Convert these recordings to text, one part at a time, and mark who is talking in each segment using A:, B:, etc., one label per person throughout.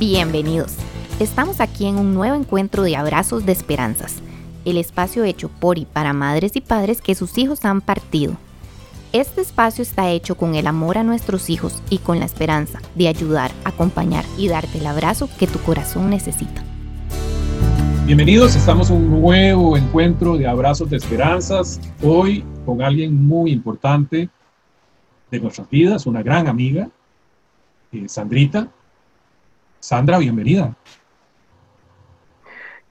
A: Bienvenidos. Estamos aquí en un nuevo encuentro de Abrazos de Esperanzas, el espacio hecho por y para madres y padres que sus hijos han partido. Este espacio está hecho con el amor a nuestros hijos y con la esperanza de ayudar, acompañar y darte el abrazo que tu corazón necesita.
B: Bienvenidos, estamos en un nuevo encuentro de Abrazos de Esperanzas, hoy con alguien muy importante de nuestras vidas, una gran amiga, eh, Sandrita. Sandra, bienvenida.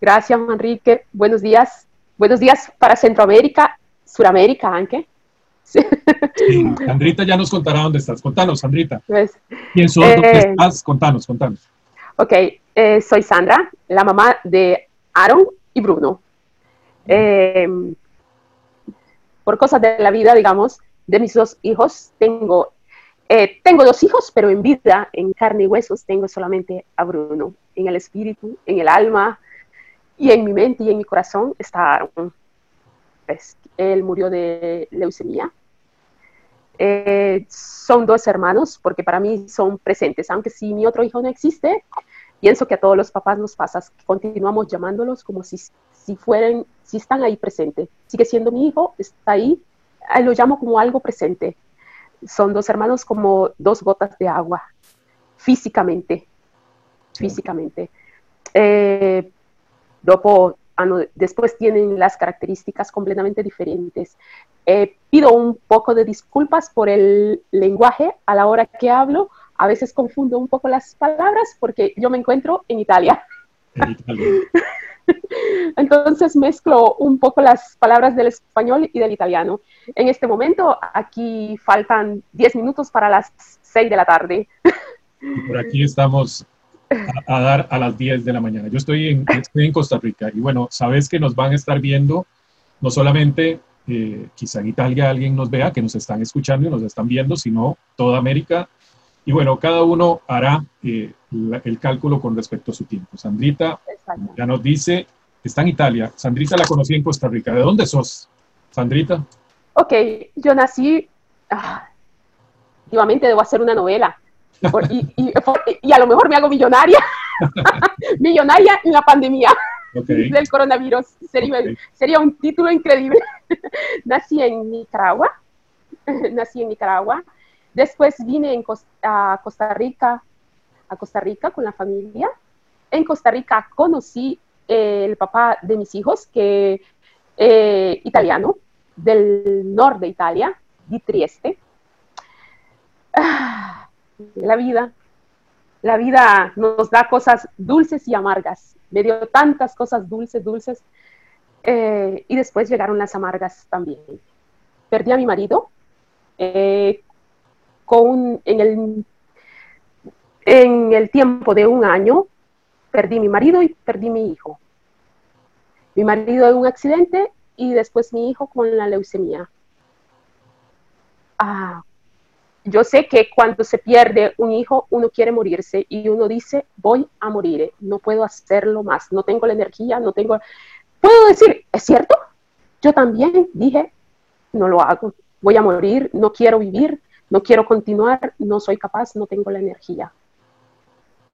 C: Gracias, Enrique. Buenos días. Buenos días para Centroamérica, Suramérica, aunque.
B: Sí, Sandrita ya nos contará dónde estás. Contanos, Sandrita. Pues, ¿Quién sos? ¿Dónde eh, estás? Contanos, contanos.
C: Ok, eh, soy Sandra, la mamá de Aaron y Bruno. Em, por cosas de la vida, digamos, de mis dos hijos, tengo, eh, tengo dos hijos, pero en vida, en carne y huesos, tengo solamente a Bruno. En el espíritu, en el alma y en mi mente y en mi corazón está Aaron. Pues, él murió de leucemia. Eh, son dos hermanos porque para mí son presentes, aunque si mi otro hijo no existe, pienso que a todos los papás nos pasa continuamos llamándolos como si, si fueran, si están ahí presentes. Sigue siendo mi hijo, está ahí, lo llamo como algo presente. Son dos hermanos como dos gotas de agua, físicamente, físicamente. Eh, después tienen las características completamente diferentes. Eh, pido un poco de disculpas por el lenguaje a la hora que hablo, a veces confundo un poco las palabras porque yo me encuentro en Italia. Entonces mezclo un poco las palabras del español y del italiano. En este momento aquí faltan 10 minutos para las 6 de la tarde.
B: por aquí estamos a, dar a las 10 de la mañana. Yo estoy en, Costa Rica y bueno, sabes que nos van a estar viendo no solamente eh, quizá en Italia alguien nos vea, que nos están escuchando y nos están viendo, sino toda América y bueno, cada uno hará eh, el cálculo con respecto a su tiempo. Sandrita ya nos dice, está en Italia. Sandrita la conocí en Costa Rica. ¿De dónde sos, Sandrita?
C: Ok, yo nací, ah, debo hacer una novela. y, a lo mejor me hago millonaria, millonaria en la pandemia del coronavirus. Sería, sería un título increíble. nací en Nicaragua, nací en Nicaragua, Después vine a Costa Rica, a Costa Rica con la familia. En Costa Rica conocí el papá de mis hijos, que eh, italiano, del norte de Italia, di Trieste. Ah, la vida, la vida nos da cosas dulces y amargas. Me dio tantas cosas dulces, dulces. Eh, y después llegaron las amargas también. Perdí a mi marido. Eh, en, el, tiempo de un año, perdí mi marido y perdí mi hijo. Mi marido en un accidente y después mi hijo con la leucemia. Ah, yo sé que cuando se pierde un hijo, uno quiere morirse y uno dice, voy a morir, no puedo hacerlo más, no tengo la energía, no tengo... Puedo decir, ¿es cierto? Yo también dije, no lo hago, voy a morir, no quiero vivir, no quiero continuar, no soy capaz, no tengo la energía.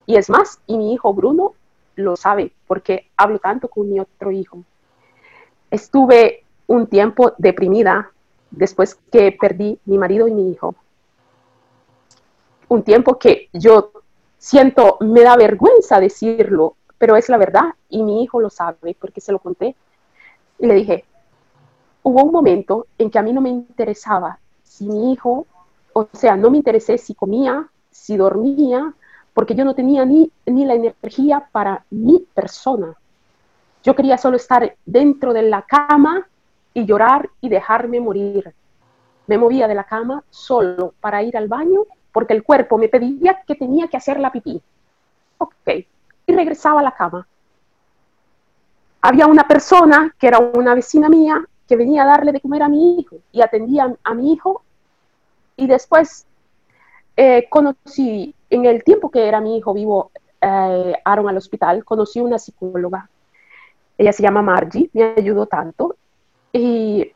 C: Y es más, y mi hijo Bruno lo sabe porque hablo tanto con mi otro hijo. Estuve un tiempo deprimida después que perdí mi marido y mi hijo. Un tiempo que yo siento, me da vergüenza decirlo, pero es la verdad y mi hijo lo sabe porque se lo conté. Y le dije, hubo un momento en que a mí no me interesaba si mi hijo o sea, no me interesé si comía, si dormía, porque yo no tenía ni, ni la energía para mi persona. Yo quería solo estar dentro de la cama y llorar y dejarme morir. Me movía de la cama solo para ir al baño porque el cuerpo me pedía que tenía que hacer la pipí. Ok, y regresaba a la cama. Había una persona que era una vecina mía que venía a darle de comer a mi hijo y atendía a mi hijo y después eh, conocí, en el tiempo que era mi hijo vivo, eh, Aaron al hospital, conocí una psicóloga. Ella se llama Margie, me ayudó tanto. Y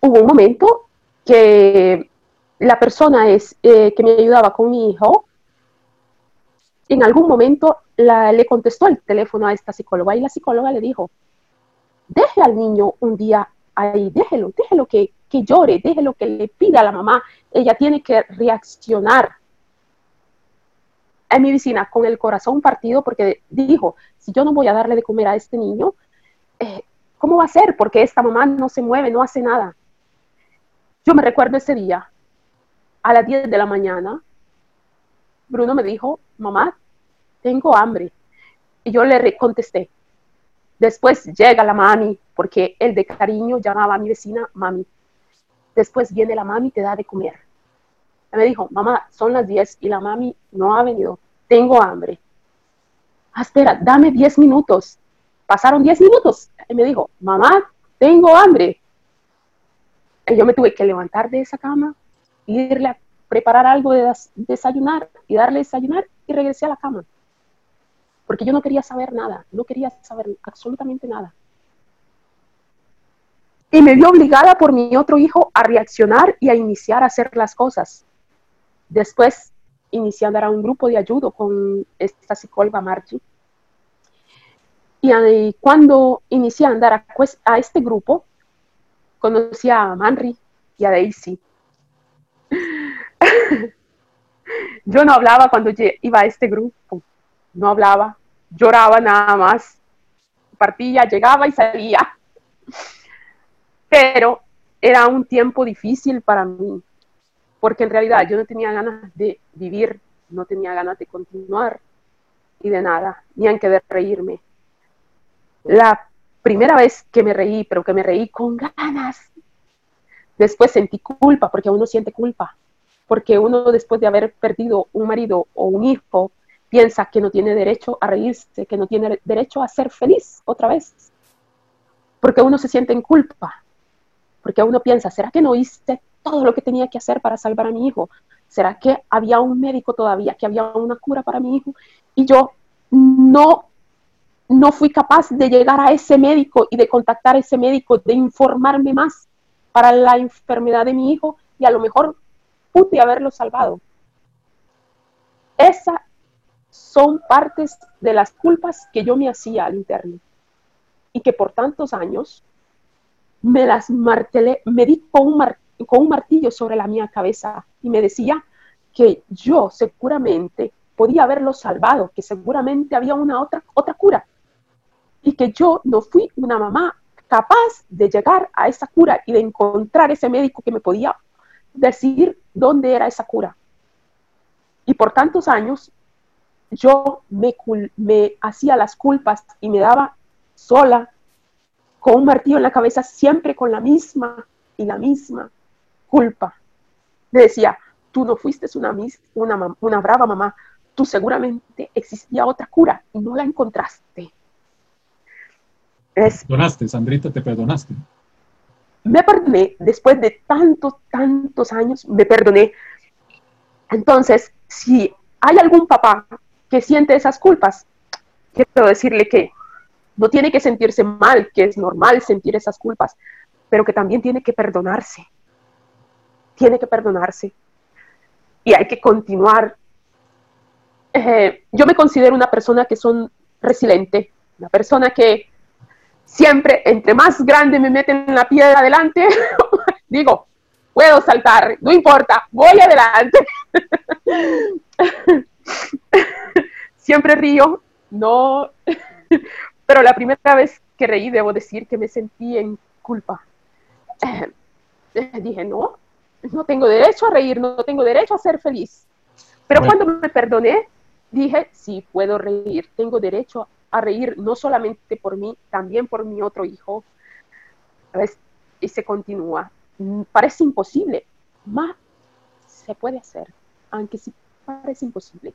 C: hubo un momento que la persona es, eh, que me ayudaba con mi hijo en algún momento le contestó el teléfono a esta psicóloga y la psicóloga le dijo, deje al niño un día ahí, déjelo, déjelo que, que llore, déjelo que le pida a la mamá, ella tiene que reaccionar. En mi vecina, con el corazón partido, porque dijo, si yo no voy a darle de comer a este niño, eh, ¿cómo va a ser? Porque esta mamá no se mueve, no hace nada. Yo me recuerdo ese día, a las 10 de la mañana, Bruno me dijo, mamá, tengo hambre. Y yo le contesté. Después llega la mami, porque él de cariño llamaba a mi vecina mami. Después viene la mami y te da de comer. me dijo, mamá, son las 10 y la mami no ha venido. Tengo hambre. Ah, espera, dame 10 minutos. Pasaron 10 minutos. Y me dijo, mamá, tengo hambre. Y yo me tuve que levantar de esa cama, irle a preparar algo de desayunar y darle desayunar y regresé a la cama. Porque yo no quería saber nada, no quería saber absolutamente nada. Y me vio obligada por mi otro hijo a reaccionar y a iniciar a hacer las cosas. Después inicié a andar a un grupo de ayuda con esta psicóloga Margie. Y cuando inicié a andar a, a este grupo, conocí a Manry y a Daisy. Yo no hablaba cuando iba a este grupo, no hablaba, lloraba nada más, partía, llegaba y salía. Pero era un tiempo difícil para mí, porque en realidad yo no tenía ganas de vivir, no tenía ganas de continuar y de nada, ni aunque de reírme. La primera vez que me reí, pero que me reí con ganas, después sentí culpa, porque uno siente culpa porque uno después de haber perdido un marido o un hijo piensa que no tiene derecho a reírse, que no tiene derecho a ser feliz otra vez, porque uno se siente en culpa, porque uno piensa, ¿será que no hice todo lo que tenía que hacer para salvar a mi hijo? ¿Será que había un médico todavía, que había una cura para mi hijo? Y yo no, no fui capaz de llegar a ese médico y de contactar a ese médico, de informarme más para la enfermedad de mi hijo y a lo mejor pude haberlo salvado. Esas son partes de las culpas que yo me hacía al interno y que por tantos años me las martelé, me di con un, con un martillo sobre la mía cabeza y me decía que yo seguramente podía haberlo salvado, que seguramente había una otra, otra cura y que yo no fui una mamá capaz de llegar a esa cura y de encontrar ese médico que me podía decir dónde era esa cura. Y por tantos años yo me, me hacía las culpas y me daba sola con un martillo en la cabeza, siempre con la misma y la misma culpa. Le decía, tú no fuiste una, una, una brava mamá, tú seguramente existía otra cura y no la encontraste.
B: perdonaste, Sandrita, te perdonaste
C: me perdoné, después de tantos, tantos años, me perdoné. Entonces, si hay algún papá que siente esas culpas, quiero decirle que no tiene que sentirse mal, que es normal sentir esas culpas, pero que también tiene que perdonarse. Tiene que perdonarse. Y hay que continuar. Eh, yo me considero una persona que son resiliente, una persona que siempre, entre más grande me meten la piedra adelante, digo, puedo saltar, no importa, voy adelante. siempre río, no, pero la primera vez que reí, debo decir que me sentí en culpa. Eh, dije, no, no tengo derecho a reír, no tengo derecho a ser feliz. Pero cuando me perdoné, dije, sí, puedo reír, tengo derecho a reír no solamente por mí, también por mi otro hijo. Y se continúa. Mm, parece imposible, más se puede hacer, aunque sí parece imposible.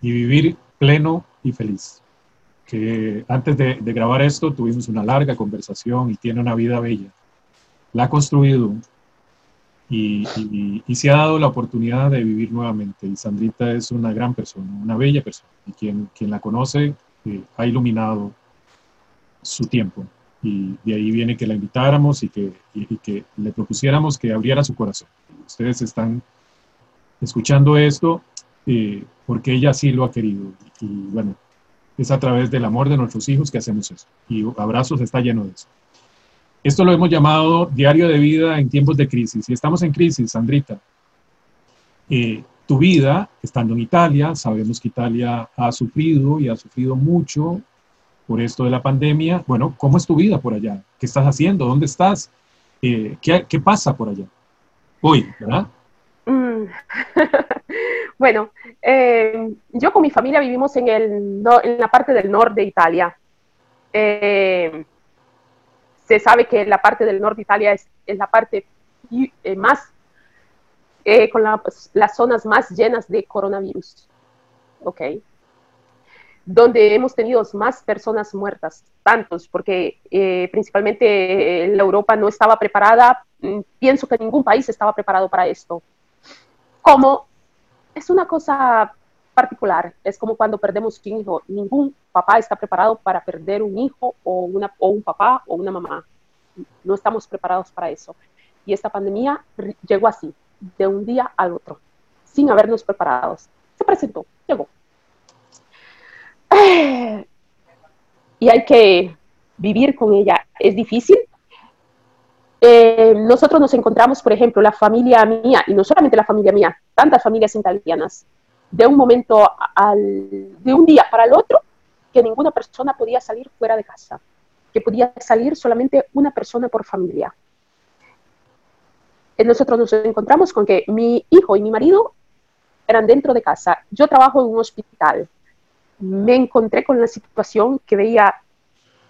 B: Y vivir pleno y feliz. Que antes de, grabar esto tuvimos una larga conversación y tiene una vida bella. La ha construido y, y, se ha dado la oportunidad de vivir nuevamente. Y Sandrita es una gran persona, una bella persona. Y quien, quien la conoce ha iluminado su tiempo. Y de ahí viene que la invitáramos y que, que le propusiéramos que abriera su corazón. Ustedes están escuchando esto eh, porque ella sí lo ha querido. Y bueno, es a través del amor de nuestros hijos que hacemos eso. Y Abrazos está lleno de eso. Esto lo hemos llamado diario de vida en tiempos de crisis. Y estamos en crisis, Sandrita. Eh, tu vida, estando en Italia, sabemos que Italia ha sufrido y ha sufrido mucho por esto de la pandemia. Bueno, ¿cómo es tu vida por allá? ¿Qué estás haciendo? ¿Dónde estás? Eh, ¿qué, ¿qué, pasa por allá? Hoy, ¿verdad? Mm.
C: bueno, eh, yo con mi familia vivimos en, el, en la parte del norte de Italia. Eh, se sabe que la parte del norte de Italia es, la parte eh, más, con pues, las zonas más llenas de coronavirus. Ok. Donde hemos tenido más personas muertas, tantos, porque principalmente la Europa no estaba preparada. Mm, pienso que ningún país estaba preparado para esto como es una cosa particular, es como cuando perdemos un hijo, ningún papá está preparado para perder un hijo o, una, un papá o una mamá, no estamos preparados para eso. Y esta pandemia llegó así, de un día al otro, sin habernos preparados. Se presentó, llegó. Y hay que vivir con ella. Es difícil, eh, nosotros nos encontramos, por ejemplo, la familia mía, y no solamente la familia mía, tantas familias italianas, de un momento al, de un día para el otro, que ninguna persona podía salir fuera de casa, que podía salir solamente una persona por familia. Eh, nosotros nos encontramos con que mi hijo y mi marido eran dentro de casa. Yo trabajo en un hospital. Me encontré con la situación que veía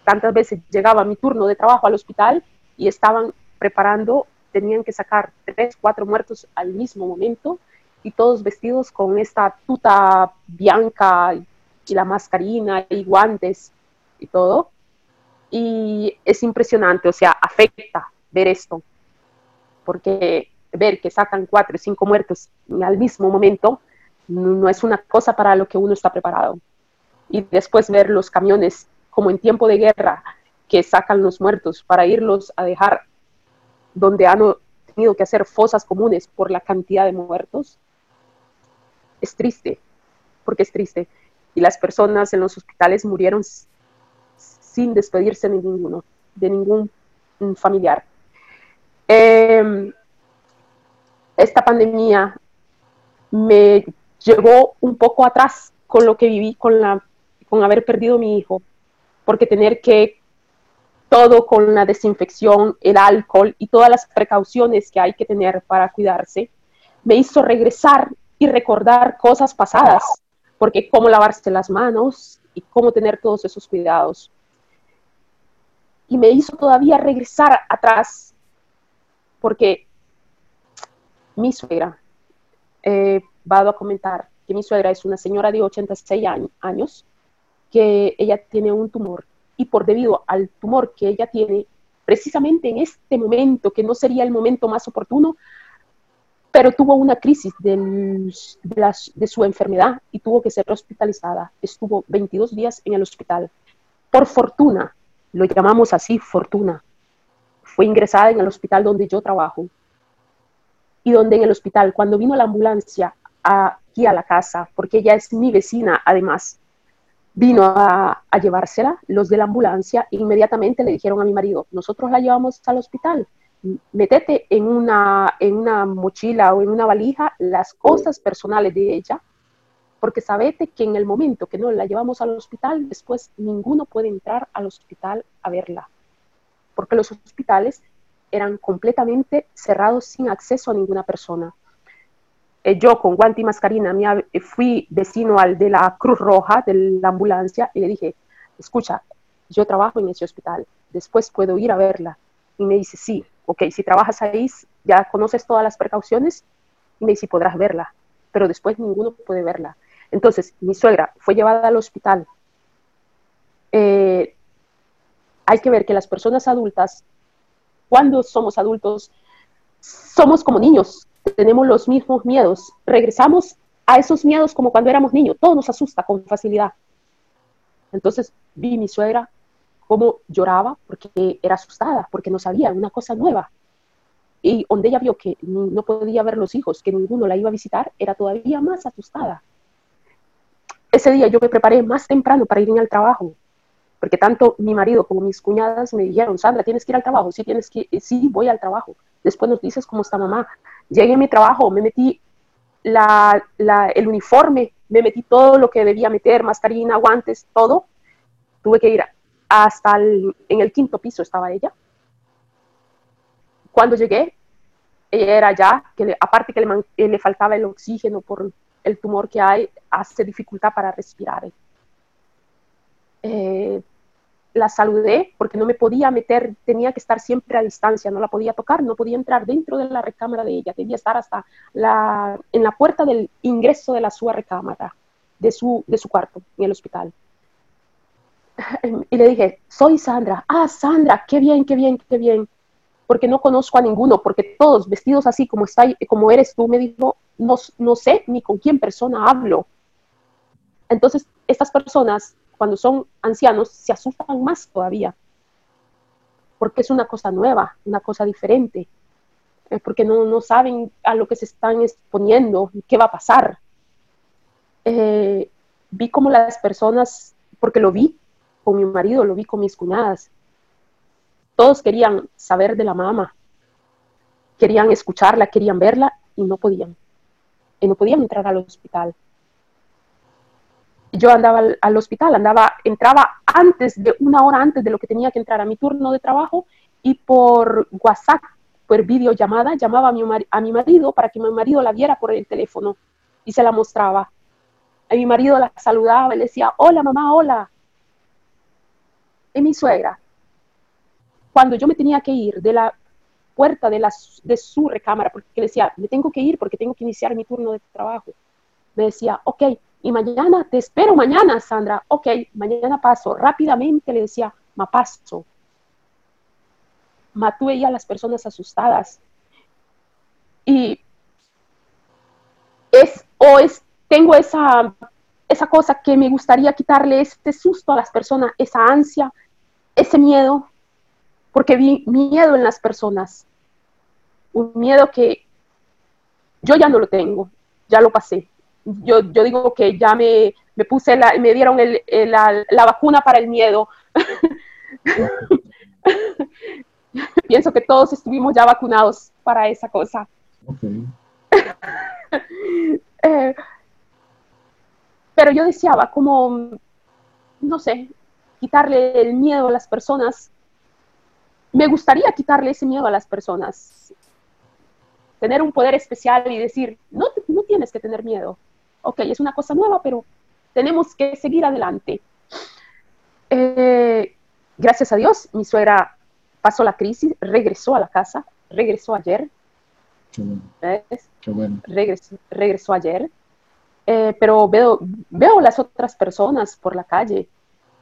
C: tantas veces, llegaba mi turno de trabajo al hospital y estaban preparando, tenían que sacar tres, cuatro muertos al mismo momento y todos vestidos con esta tuta blanca y la mascarina y guantes y todo. Y es impresionante, o sea, afecta ver esto, porque ver que sacan cuatro o cinco muertos al mismo momento no es una cosa para lo que uno está preparado. Y después ver los camiones como en tiempo de guerra que sacan los muertos para irlos a dejar donde han tenido que hacer fosas comunes por la cantidad de muertos, es triste, porque es triste. Y las personas en los hospitales murieron sin despedirse de ninguno, de ningún familiar. Em, esta pandemia me llevó un poco atrás con lo que viví con, la, con haber perdido a mi hijo, porque tener que todo con la desinfección, el alcohol y todas las precauciones que hay que tener para cuidarse, me hizo regresar y recordar cosas pasadas, porque cómo lavarse las manos y cómo tener todos esos cuidados. Y me hizo todavía regresar atrás, porque mi suegra, eh, va a comentar que mi suegra es una señora de 86 años, que ella tiene un tumor y por debido al tumor que ella tiene, precisamente en este momento, que no sería el momento más oportuno, pero tuvo una crisis de, de, su enfermedad y tuvo que ser hospitalizada. Estuvo 22 días en el hospital. Por fortuna, lo llamamos así, fortuna, fue ingresada en el hospital donde yo trabajo. Y donde en el hospital, cuando vino la ambulancia aquí a la casa, porque ella es mi vecina además, vino a, llevársela, los de la ambulancia, inmediatamente le dijeron a mi marido, nosotros la llevamos al hospital, metete en una, en una mochila o en una valija las cosas personales de ella, porque sabete que en el momento que no la llevamos al hospital, después ninguno puede entrar al hospital a verla, porque los hospitales eran completamente cerrados sin acceso a ninguna persona. Eh, yo con guante y mascarina me, eh, fui vecino al de la Cruz Roja, de la ambulancia, y le dije, escucha, yo trabajo en ese hospital, después puedo ir a verla. Y me dice, sí, ok, si trabajas ahí, ya conoces todas las precauciones, y me dice, podrás verla, pero después ninguno puede verla. Entonces, mi suegra fue llevada al hospital. Eh, hay que ver que las personas adultas, cuando somos adultos, somos como niños, tenemos los mismos miedos, regresamos a esos miedos como cuando éramos niños, todo nos asusta con facilidad. Entonces vi mi suegra cómo lloraba porque era asustada, porque no sabía, una cosa nueva. Y donde ella vio que no podía ver los hijos, que ninguno la iba a visitar, era todavía más asustada. ese día yo me preparé más temprano para ir al trabajo, porque tanto mi marido como mis cuñadas me dijeron, Sandra, tienes que ir al trabajo, sí, tienes que, sí, voy al trabajo. Después nos dices cómo está mamá. Llegué a mi trabajo, me metí la, el uniforme, me metí todo lo que debía meter, mascarina, guantes, todo. Tuve que ir hasta el, en el quinto piso estaba ella. Cuando llegué, ella era ya, que aparte que le, le faltaba el oxígeno por el tumor que hay, hace dificultad para respirar. Eh, la saludé porque no me podía meter, tenía que estar siempre a distancia, no la podía tocar, no podía entrar dentro de la recámara de ella, tenía que estar hasta la, en la puerta del ingreso de la su recámara, de su, de su cuarto en el hospital. Y le dije, soy Sandra. Ah, Sandra, qué bien, qué bien, qué bien. Porque no conozco a ninguno, porque todos vestidos así como, está, como eres tú, me dijo, no, no sé ni con quién persona hablo. Entonces, estas personas cuando son ancianos se asustan más todavía, porque es una cosa nueva, una cosa diferente, porque no, no, saben a lo que se están exponiendo, qué va a pasar. Eh, vi como las personas, porque lo vi con mi marido, lo vi con mis cuñadas, todos querían saber de la mamá, querían escucharla, querían verla y no podían. Y no podían entrar al hospital yo andaba al, hospital, andaba, entraba antes de una hora antes de lo que tenía que entrar a mi turno de trabajo y por WhatsApp, por videollamada, llamaba a mi, a mi marido para que mi marido la viera por el teléfono y se la mostraba. A mi marido la saludaba y le decía, hola mamá, hola. Y mi suegra, cuando yo me tenía que ir de la puerta de, la, de su recámara, porque le decía, me tengo que ir porque tengo que iniciar mi turno de trabajo, me decía, ok, y mañana, te espero mañana, Sandra. Ok, mañana paso. Rápidamente le decía, ma paso. Ma, tú a las personas asustadas. Y es, o es, tengo esa, esa cosa que me gustaría quitarle este susto a las personas, esa ansia, ese miedo, porque vi miedo en las personas. Un miedo que yo ya no lo tengo, ya lo pasé yo, yo digo que ya me, me puse, la, me dieron el, la, la, vacuna para el miedo. Pienso que todos estuvimos ya vacunados para esa cosa. eh, pero yo deseaba como, no sé, quitarle el miedo a las personas. Me gustaría quitarle ese miedo a las personas. Tener un poder especial y decir, no, no tienes que tener miedo ok, es una cosa nueva, pero tenemos que seguir adelante. Eh, gracias a Dios, mi suegra pasó la crisis, regresó a la casa, regresó ayer.
B: Qué bueno. Qué bueno.
C: Regresó, ayer. Eh, pero veo, veo las otras personas por la calle,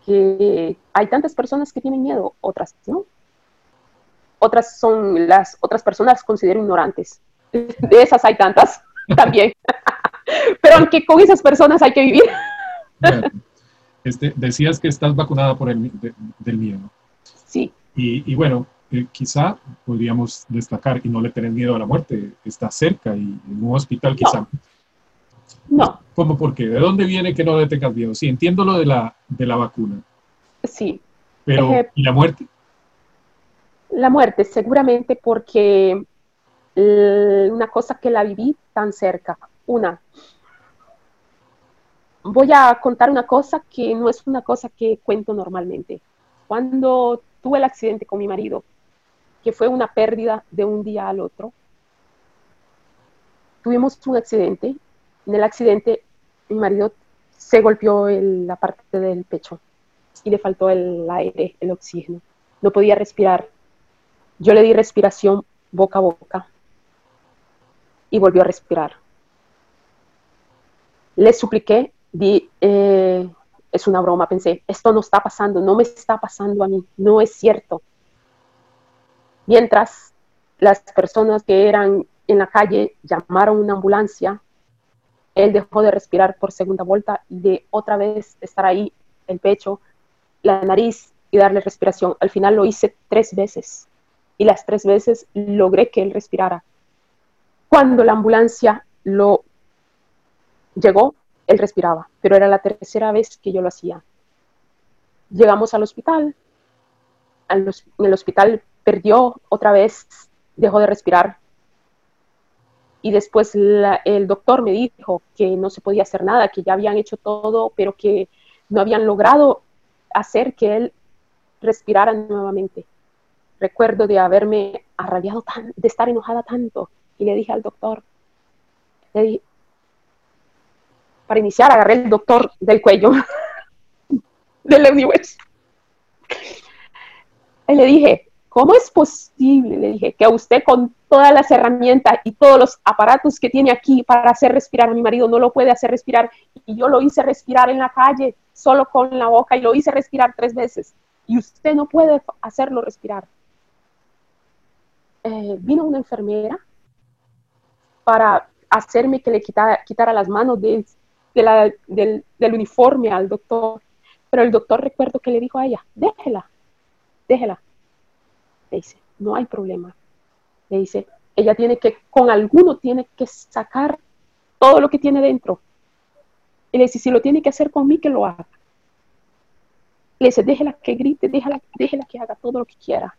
C: que hay tantas personas que tienen miedo, otras no. Otras son las otras personas considero ignorantes. De esas hay tantas también. Pero aunque con esas personas hay que vivir.
B: este, decías que estás vacunada por el del miedo.
C: Sí.
B: Y, bueno, eh, quizá podríamos destacar y no le tener miedo a la muerte. Está cerca y en un hospital quizá.
C: No.
B: ¿Cómo por qué? ¿De dónde viene que no le tengas miedo? Sí, entiendo lo de la, de la vacuna.
C: Sí.
B: Pero, eh, ¿y la muerte?
C: La muerte, seguramente porque una cosa que la viví tan cerca. Una, voy a contar una cosa que no es una cosa que cuento normalmente. Cuando tuve el accidente con mi marido, que fue una pérdida de un día al otro, tuvimos un accidente. En el accidente, mi marido se golpeó en la parte del pecho y le faltó el aire, el oxígeno. No podía respirar. Yo le di respiración boca a boca y volvió a respirar. Le supliqué eh, es una broma, pensé, esto no está pasando, no me está pasando a mí, no es cierto. Mientras las personas que eran en la calle llamaron una ambulancia, él dejó de respirar por segunda vuelta y de otra vez estar ahí el pecho, la nariz y darle respiración. Al final lo hice tres veces y las tres veces logré que él respirara. Cuando la ambulancia lo llegó, él respiraba, pero era la tercera vez que yo lo hacía. Llegamos al hospital, en el hospital perdió otra vez, dejó de respirar. Y después el doctor me dijo que no se podía hacer nada, que ya habían hecho todo, pero que no habían logrado hacer que él respirara nuevamente. Recuerdo de haberme arrabiado, tan, de estar enojada tanto, y le dije al doctor, para iniciar agarré el doctor del cuello del universo. Y le dije, ¿cómo es posible? Le dije, que a usted con todas las herramientas y todos los aparatos que tiene aquí para hacer respirar a mi marido no lo puede hacer respirar. Y yo lo hice respirar en la calle, solo con la boca, y lo hice respirar tres veces. Y usted no puede hacerlo respirar. Eh, vino una enfermera para hacerme que le quitara, quitara las manos de, del, uniforme al doctor. Pero el doctor recuerdo que le dijo a ella, déjela, déjela. Le dice, no hay problema. Le dice, ella tiene que, con alguno tiene que sacar todo lo que tiene dentro. Y le dice, si lo tiene que hacer con mí, que lo haga. Le dice, déjela que grite, déjela, déjela que haga todo lo que quiera.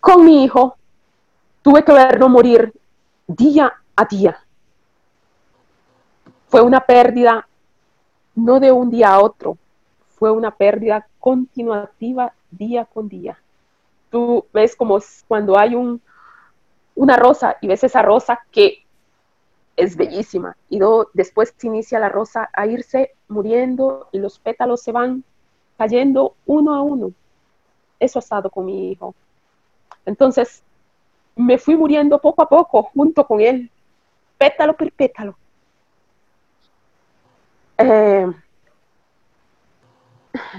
C: Con mi hijo, tuve que verlo morir día a día. Fue una pérdida no de un día a otro, fue una pérdida continuativa día con día. Tú ves como cuando hay un, una rosa y ves esa rosa que es bellísima y después se inicia la rosa a irse muriendo y los pétalos se van cayendo uno a uno. Eso ha estado con mi hijo. Entonces, me fui muriendo poco a poco junto con él, pétalo por pétalo. Eh,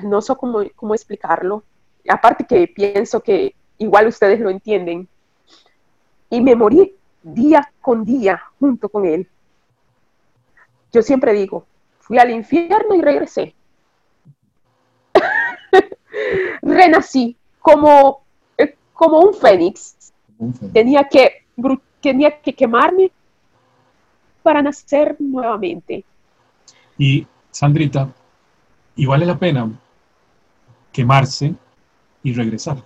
C: no sé cómo, cómo explicarlo. Aparte que pienso que igual ustedes lo entienden. Y me morí día con día junto con él. Yo siempre digo, fui al infierno y regresé. Renací como, eh, como un fénix Tenía que, tenía que quemarme para nacer nuevamente.
B: Y Sandrita, ¿y vale la pena quemarse y regresar?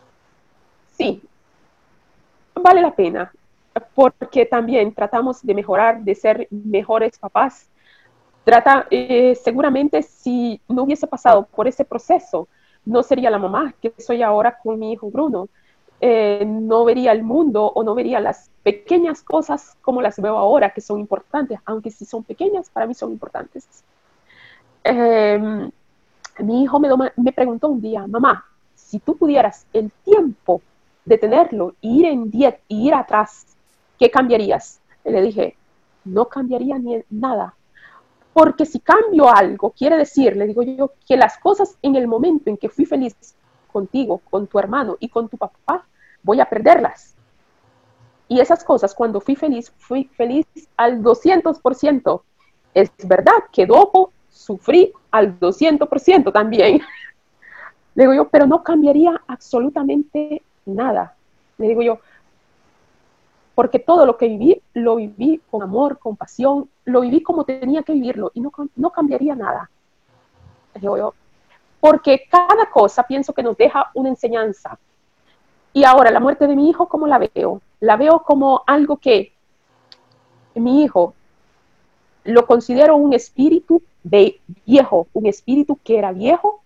C: Sí, vale la pena, porque también tratamos de mejorar, de ser mejores papás. Eh, seguramente si no hubiese pasado por ese proceso, no sería la mamá que soy ahora con mi hijo Bruno. Eh, no vería el mundo o no vería las pequeñas cosas como las veo ahora, que son importantes, aunque si son pequeñas, para mí son importantes. Em, mi hijo me, preguntó un día, mamá, si tú pudieras el tiempo de tenerlo, ir en dieta y ir atrás, ¿qué cambiarías? Le dije, no cambiaría ni nada, porque si cambio algo, quiere decir, le digo yo, que las cosas en el momento en que fui feliz contigo, con tu hermano y con tu papá, voy a perderlas. Y esas cosas, cuando fui feliz, fui feliz al 200%. Es verdad que luego sufrí al 200% también. Le digo yo, pero no cambiaría absolutamente nada. Le digo yo, porque todo lo que viví, lo viví con amor, con pasión, lo viví como tenía que vivirlo y no, no cambiaría nada. Le digo yo, porque cada cosa pienso que nos deja una enseñanza. Y ahora la muerte de mi hijo, ¿cómo la veo? La veo como algo que mi hijo lo considero un espíritu viejo, un espíritu que era viejo,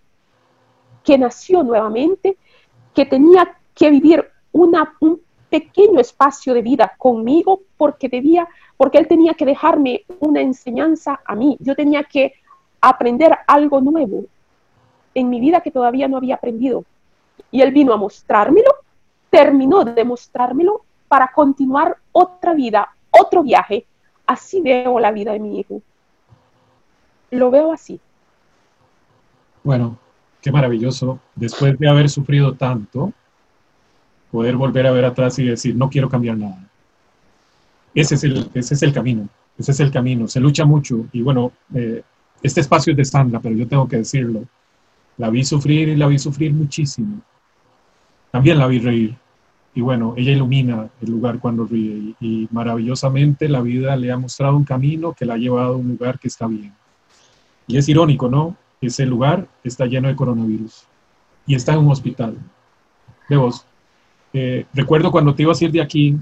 C: que nació nuevamente, que tenía que vivir un pequeño espacio de vida conmigo porque debía, porque él tenía que dejarme una enseñanza a mí. Yo tenía que aprender algo nuevo, en mi vida que todavía no había aprendido. Y Él vino a mostrármelo, terminó de mostrármelo para continuar otra vida, otro viaje. Así veo la vida de mi hijo. Lo veo así.
B: Bueno, qué maravilloso. Después de haber sufrido tanto, poder volver a ver atrás y decir, no quiero cambiar nada. Ese es el, ese es el camino, ese es el camino. Se lucha mucho y bueno, eh, este espacio es de Sandra, pero yo tengo que decirlo. La vi sufrir y la vi sufrir muchísimo. También la vi reír. Y bueno, ella ilumina el lugar cuando ríe y, maravillosamente la vida le ha mostrado un camino que la ha llevado a un lugar que está bien. Y es irónico, ¿no? Ese lugar está lleno de coronavirus y está en un hospital. De vos, eh, recuerdo cuando te ibas a ir de aquí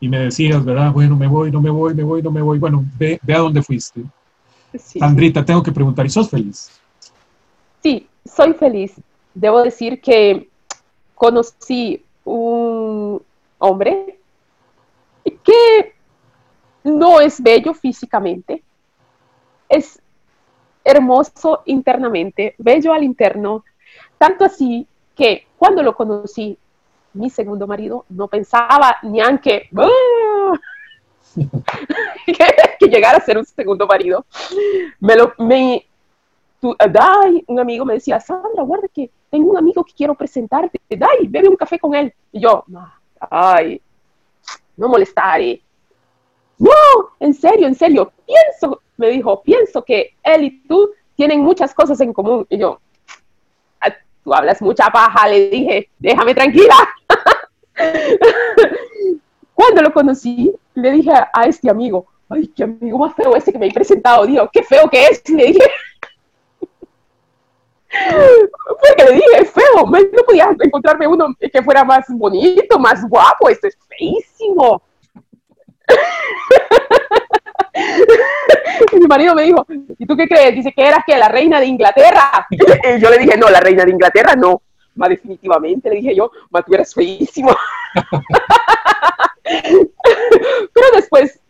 B: y me decías, ¿verdad? Bueno, me voy, no me voy, me voy, no me voy. Bueno, ve, a dónde fuiste. Sí. Andrita, tengo que preguntar, ¿y sos feliz?
C: Sí, soy feliz. Debo decir que conocí un hombre que no es bello físicamente, es hermoso internamente, bello al interno, tanto así que cuando lo conocí, mi segundo marido no pensaba ni aunque que, llegara a ser un segundo marido. Me lo, me, un amigo me decía, Sandra, guarda que tengo un amigo que quiero presentarte, dai, bebe un café con él. Y yo, ay, no molestaré. No, en serio, en serio, pienso, me dijo, pienso que él y tú tienen muchas cosas en común. Y yo, ah, tú hablas mucha paja, le dije, déjame tranquila. Cuando lo conocí, le dije a, este amigo, ay, qué amigo más feo ese que me he presentado, Dios, qué feo que es. le dije, porque le dije, feo, no podía encontrarme uno que fuera más bonito, más guapo, esto es feísimo. Y mi marido me dijo, ¿y tú qué crees? Dice que eras que la reina de Inglaterra. Y yo le dije, no, la reina de Inglaterra no. Más definitivamente le dije yo, más tú eras feísimo. Pero después,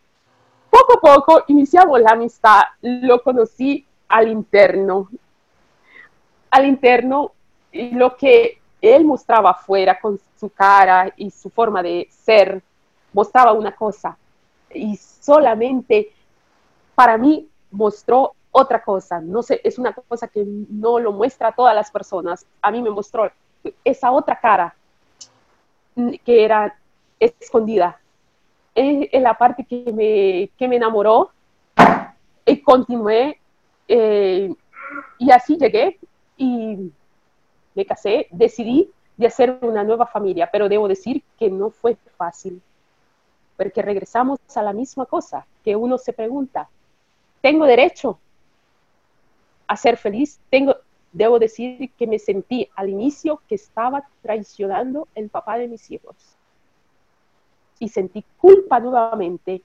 C: poco a poco, iniciamos la amistad. Lo conocí al interno al interno lo que él mostraba afuera con su cara y su forma de ser, mostraba una cosa. Y solamente para mí mostró otra cosa. No sé, es una cosa que no lo muestra a todas las personas. A mí me mostró esa otra cara que era escondida. Es, la parte que me, que me enamoró y continué. Eh, y así llegué y me casé, decidí de hacer una nueva familia, pero debo decir que no fue fácil, porque regresamos a la misma cosa, que uno se pregunta, ¿tengo derecho a ser feliz? Tengo, debo decir que me sentí al inicio que estaba traicionando el papá de mis hijos. Y sentí culpa nuevamente,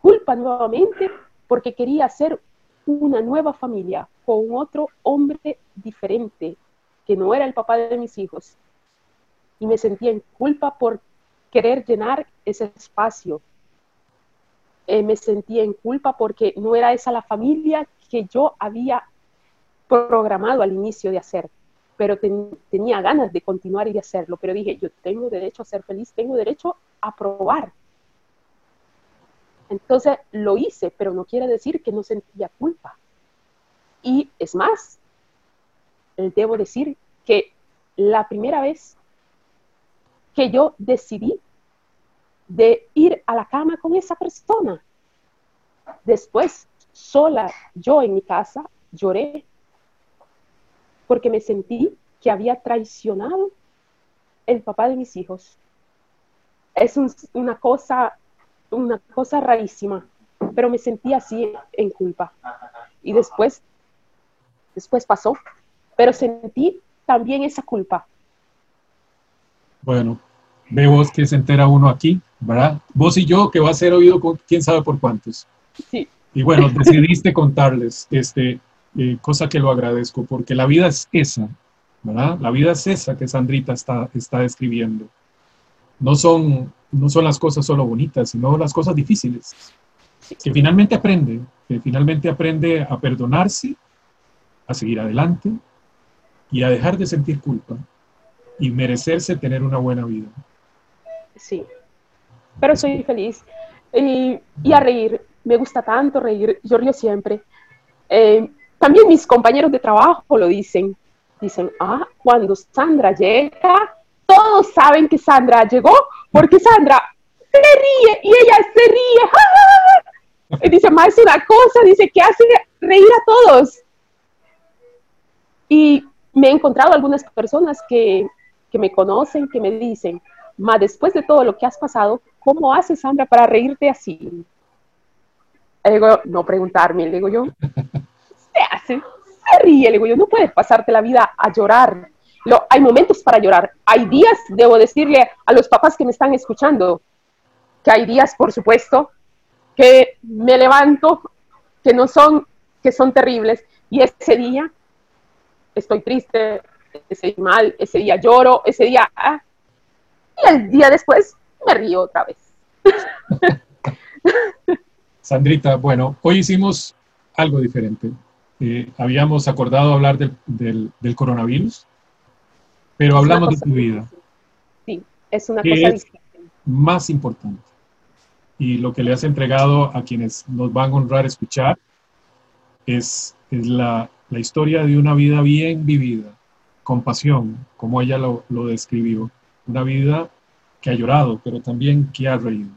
C: culpa nuevamente porque quería hacer una nueva familia con otro hombre diferente, que no era el papá de mis hijos. Y me sentía en culpa por querer llenar ese espacio. Eh, me sentía en culpa porque no era esa la familia que yo había programado al inicio de hacer, pero tenía ganas de continuar y de hacerlo, pero dije, yo tengo derecho a ser feliz, tengo derecho a probar. Entonces lo hice, pero no quiere decir que no sentía culpa. Y es más, debo decir que la primera vez que yo decidí de ir a la cama con esa persona, después sola, yo en mi casa, lloré porque me sentí que había traicionado el papá de mis hijos. Es una cosa una cosa rarísima, pero me sentí así en culpa. Y después, después pasó, pero sentí también esa culpa.
B: Bueno, ve vos que se entera uno aquí, ¿verdad? Vos y yo, que va a ser oído con quién sabe por cuántos.
C: Sí.
B: Y bueno, decidiste contarles, este, eh, cosa que lo agradezco, porque la vida es esa, ¿verdad? La vida es esa que Sandrita está, está describiendo. No son no son las cosas solo bonitas, sino las cosas difíciles. Que finalmente aprende, que finalmente aprende a perdonarse, a seguir adelante y a dejar de sentir culpa y merecerse tener una buena vida.
C: Sí, pero soy feliz y, y a reír. Me gusta tanto reír, yo río siempre. Eh, también mis compañeros de trabajo lo dicen. Dicen, ah, cuando Sandra llega, todos saben que Sandra llegó porque Sandra se ríe y ella se ríe. Y dice, más una cosa, dice que hace reír a todos. Y me he encontrado algunas personas que que me conocen, que me dicen, ma, después de todo lo que has pasado, ¿cómo haces, Sandra, para reírte así? Le digo, no preguntarme, le digo yo, se hace, se ríe, le digo yo, no puedes pasarte la vida a llorar. Lo, hay momentos para llorar, hay días, debo decirle a los papás que me están escuchando, que hay días, por supuesto, que me levanto, que no son, que son terribles, y ese día estoy triste, ese día mal, ese día lloro, ese día, ah, y el día después me río otra vez.
B: Sandrita, bueno, hoy hicimos algo diferente. Eh, habíamos acordado hablar del, del, coronavirus, pero hablamos de tu vida.
C: Sí, es una cosa
B: es Más importante. Y lo que le has entregado a quienes nos van a honrar escuchar es, es la, la historia de una vida bien vivida, con pasión, como ella lo, lo describió. Una vida que ha llorado, pero también que ha reído.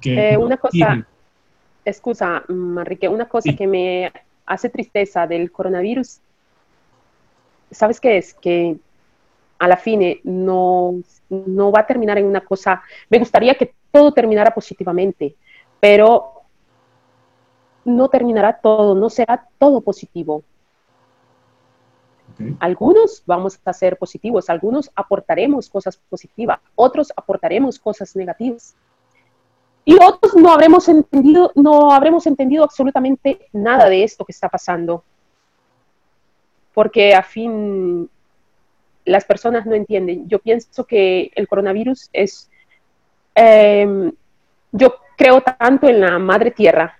C: Que eh, una cosa, excusa, Manrique, una cosa que me hace tristeza del coronavirus, ¿sabes qué es? Que a la fin no, no va a terminar en una cosa, me gustaría que todo terminara positivamente, pero no terminará todo, no será todo positivo. Algunos vamos a ser positivos, algunos aportaremos cosas positivas, otros aportaremos cosas negativas. Y otros no habremos entendido, no habremos entendido absolutamente nada de esto que está pasando. Porque a fin las personas no entienden. Yo pienso que el coronavirus es, em, yo creo tanto en la madre tierra.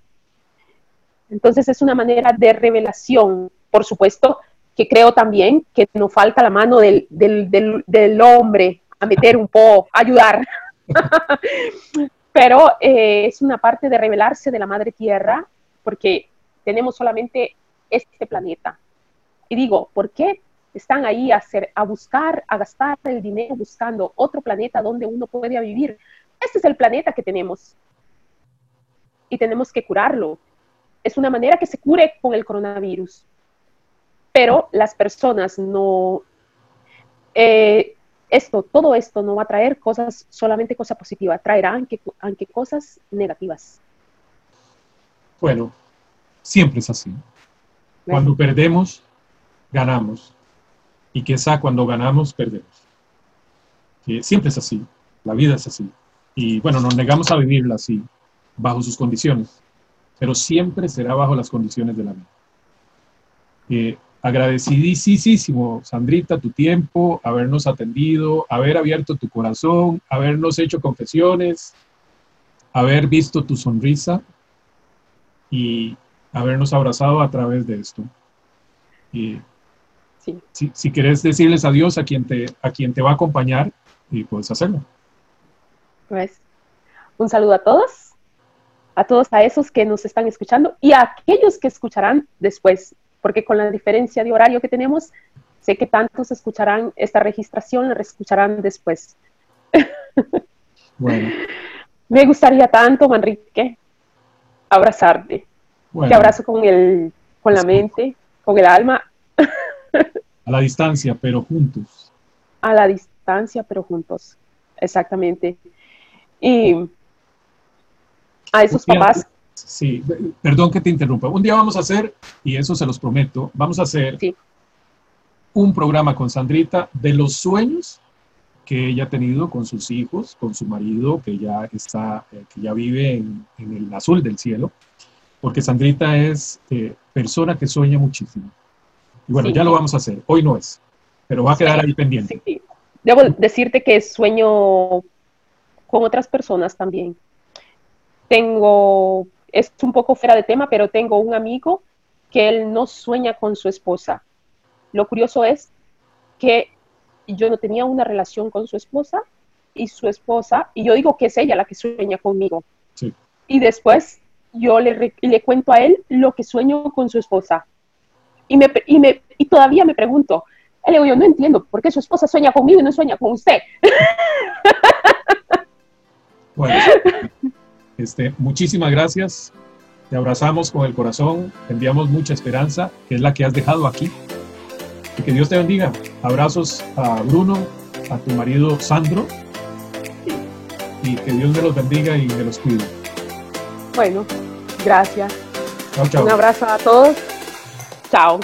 C: Entonces es una manera de revelación, por supuesto, que creo también que no falta la mano del, del, hombre a meter un poco, ayudar. Pero eh, es una parte de revelarse de la madre tierra, porque tenemos solamente este planeta. Y digo, ¿por qué están ahí a, hacer, a buscar, a gastar el dinero buscando otro planeta donde uno pueda vivir? Este es el planeta que tenemos. Y tenemos que curarlo. Es una manera que se cure con el coronavirus pero las personas no, eh, esto, todo esto no va a traer cosas, solamente cosas positivas, traerá aunque, aunque cosas negativas.
B: Bueno, siempre es así. Cuando perdemos, ganamos. Y quizá cuando ganamos, perdemos. siempre es así. La vida es así. Y bueno, nos negamos a vivirla así, bajo sus condiciones. Pero siempre será bajo las condiciones de la vida. Eh, agradecidísimo, Sandrita, tu tiempo, habernos atendido, haber abierto tu corazón, habernos hecho confesiones, haber visto tu sonrisa y habernos abrazado a través de esto. Y si, si, quieres decirles adiós a quien te, a quien te va a acompañar, y puedes hacerlo.
C: Pues un saludo a todos, a todos a esos que nos están escuchando y a aquellos que escucharán después porque con la diferencia de horario que tenemos, sé que tantos escucharán esta registración, la escucharán después. Bueno. Me gustaría tanto, Manrique, abrazarte. Te abrazo con, el, con la mente, con el alma.
B: A la distancia, pero juntos.
C: A la distancia, pero juntos. Exactamente. Y a esos papás
B: Sí, perdón que te interrumpa. Un día vamos a hacer, y eso se los prometo, vamos a hacer un programa con Sandrita de los sueños que ella ha tenido con sus hijos, con su marido, que ya está, eh, que ya vive en, el azul del cielo, porque Sandrita es eh, persona que sueña muchísimo. Y bueno, ya lo vamos a hacer. Hoy no es, pero va a quedar ahí pendiente.
C: Debo decirte que sueño con otras personas también. Tengo es un poco fuera de tema, pero tengo un amigo que él no sueña con su esposa. Lo curioso es que yo no tenía una relación con su esposa y su esposa, y yo digo que es ella la que sueña conmigo. Y después yo le, le cuento a él lo que sueño con su esposa. Y, me, y, me, y todavía me pregunto, le digo, yo no entiendo por qué su esposa sueña conmigo y no sueña con usted.
B: Bueno, este, muchísimas gracias. Te abrazamos con el corazón, te enviamos mucha esperanza, que es la que has dejado aquí. Y que Dios te bendiga. abrazos a Bruno, a tu marido Sandro, y que Dios me los bendiga y me los cuide.
C: Bueno, gracias.
B: Chao, chao.
C: Un abrazo a todos. Chao.